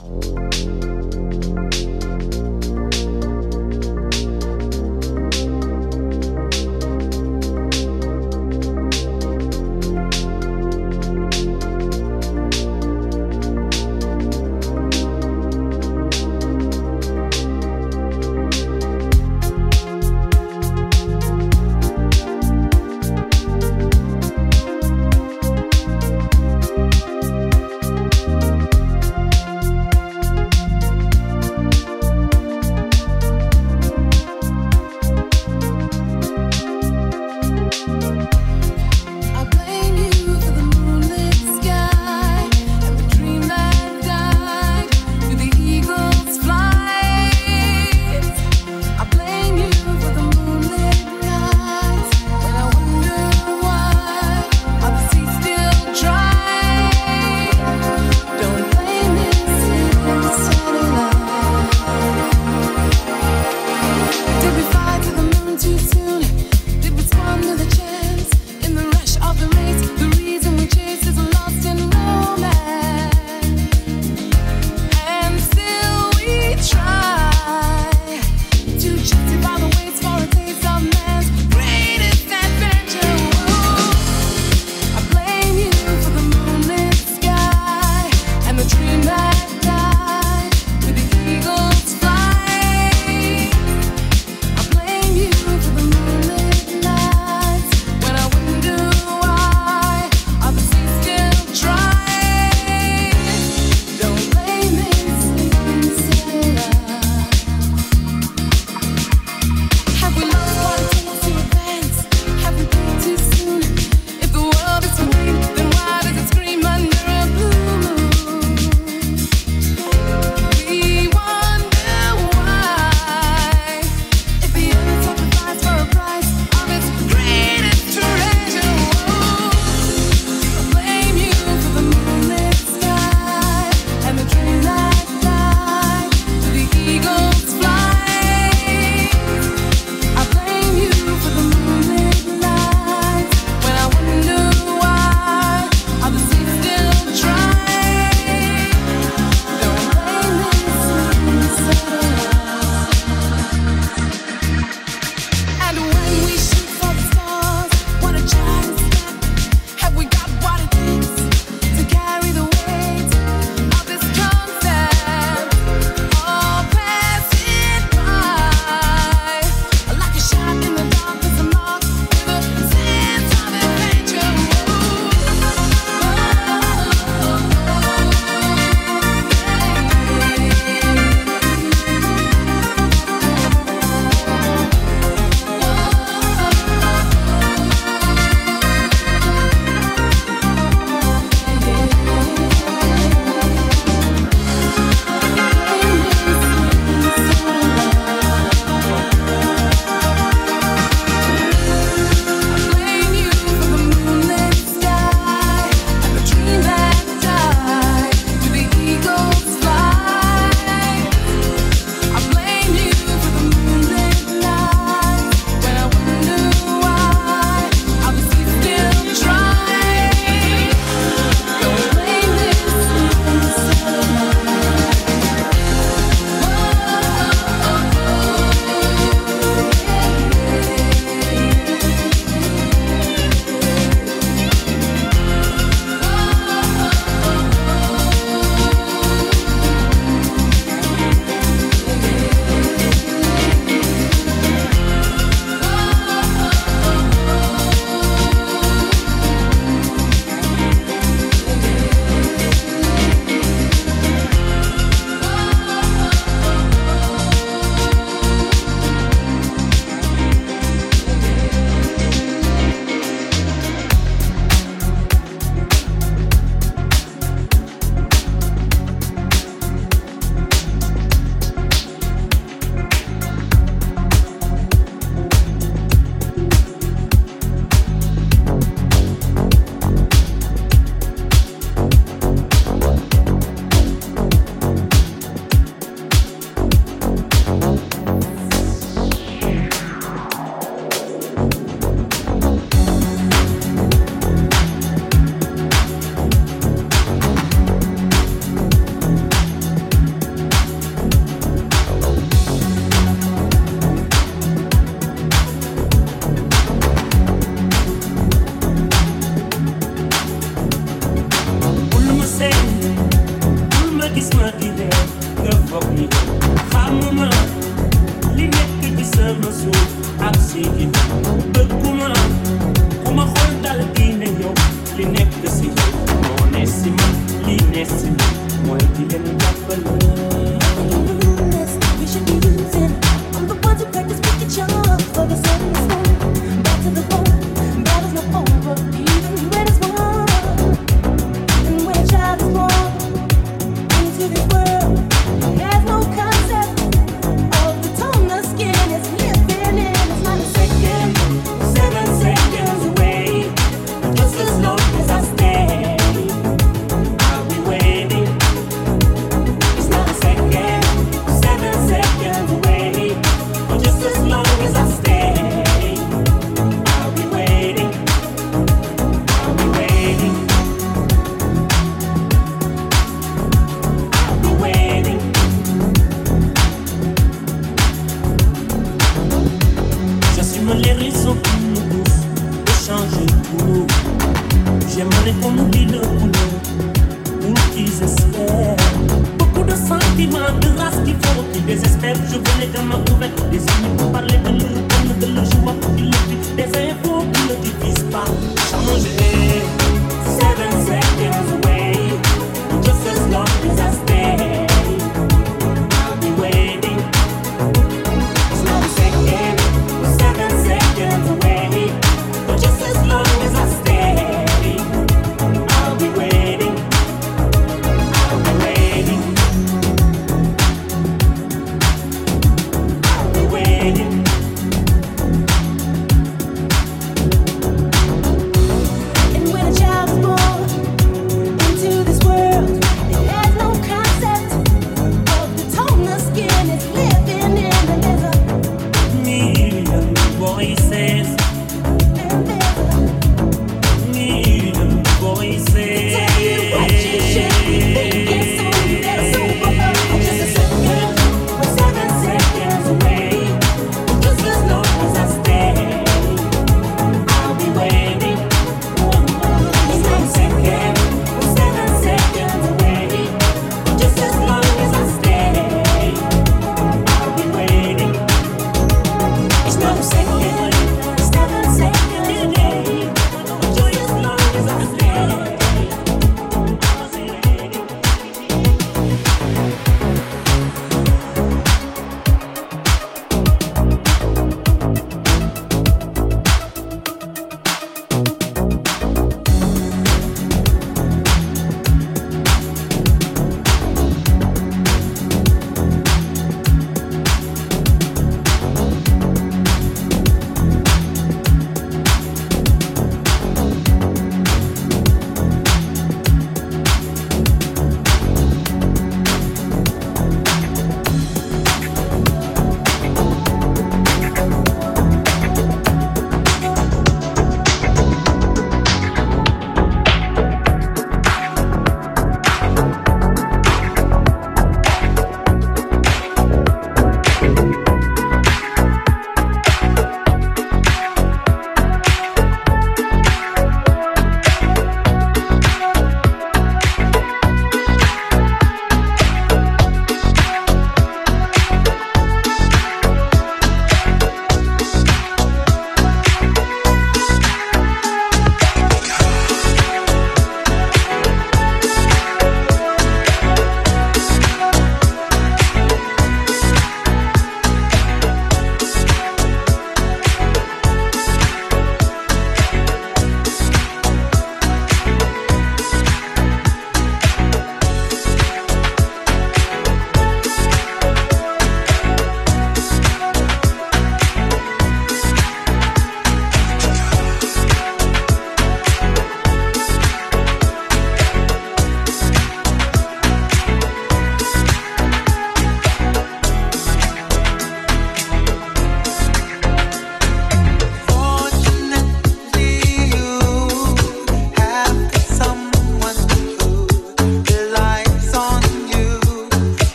Oh.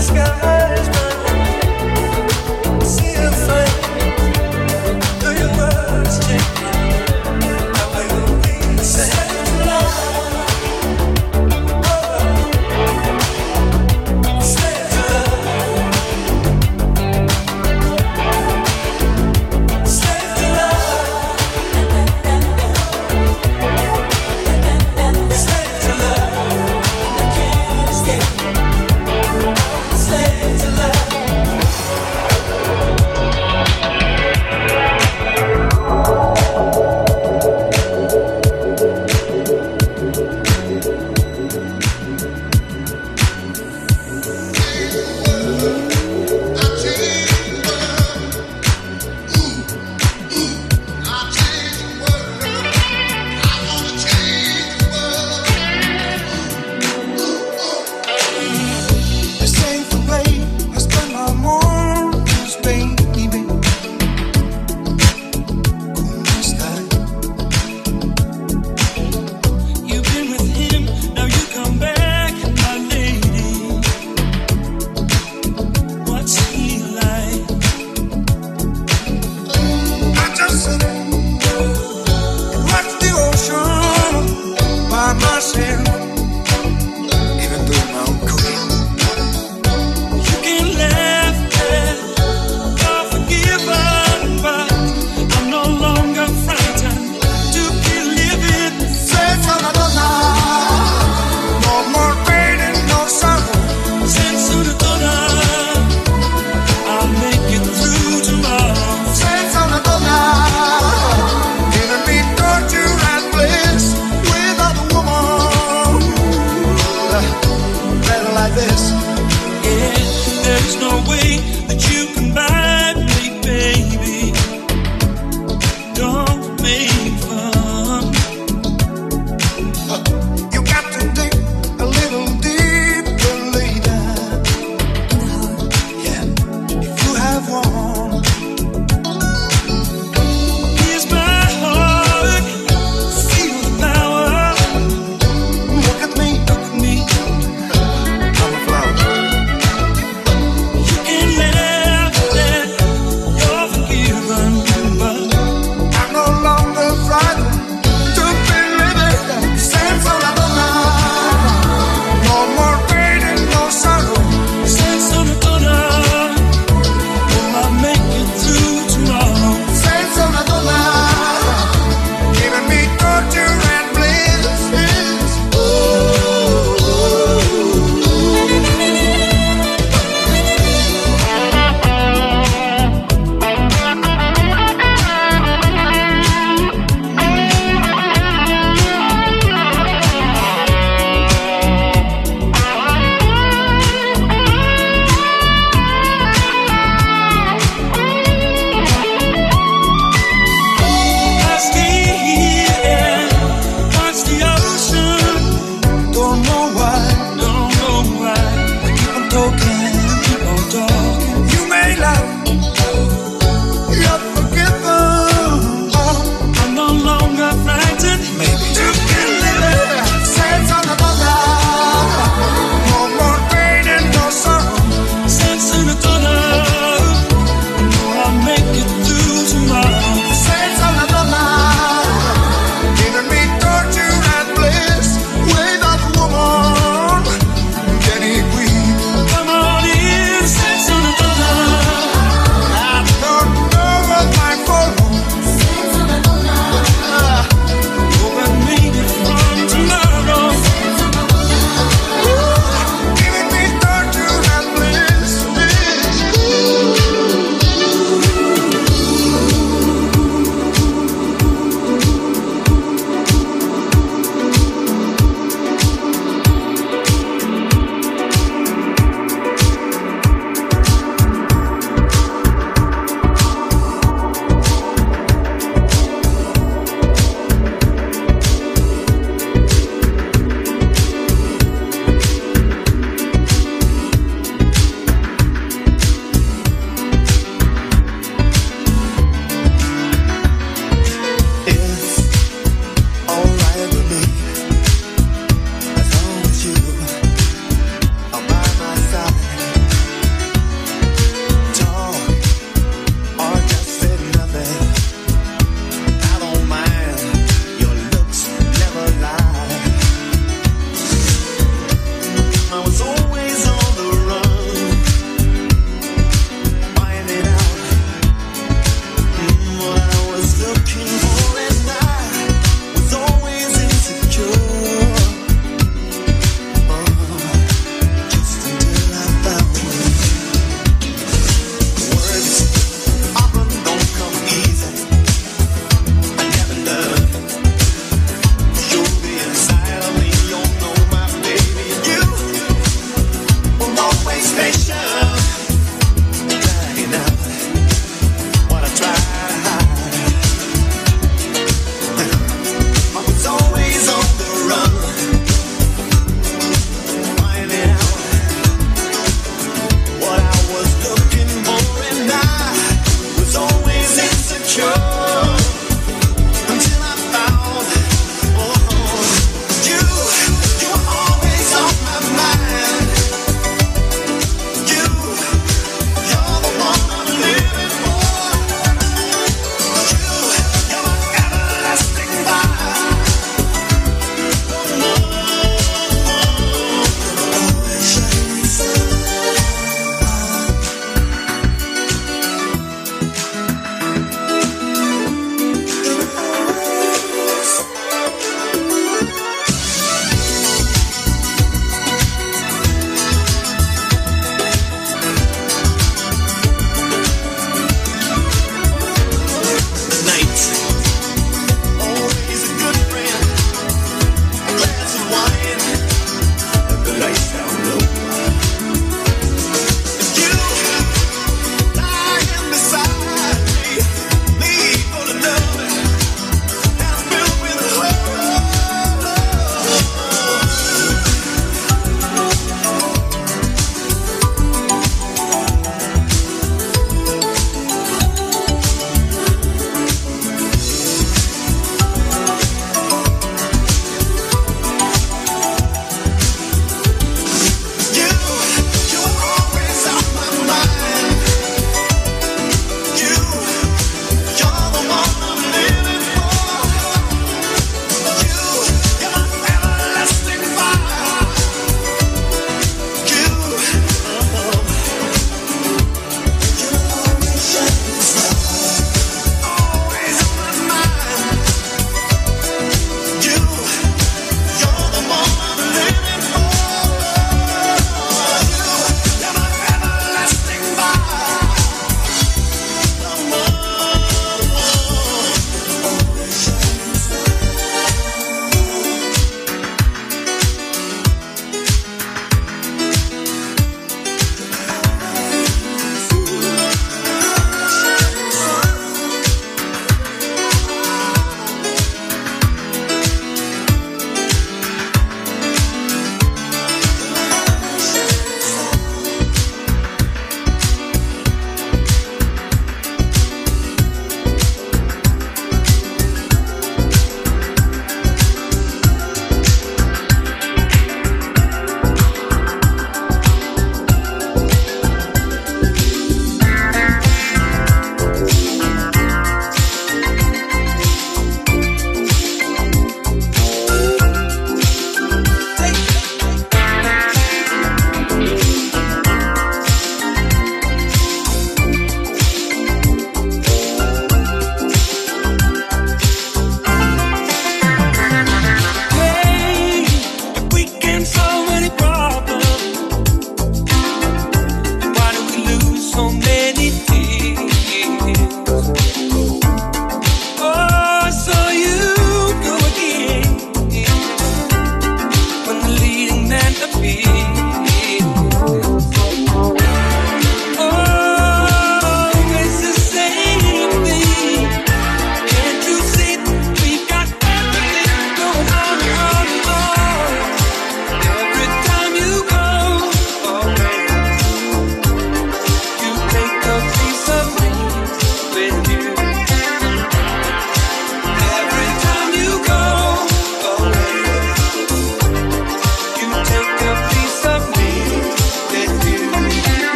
sky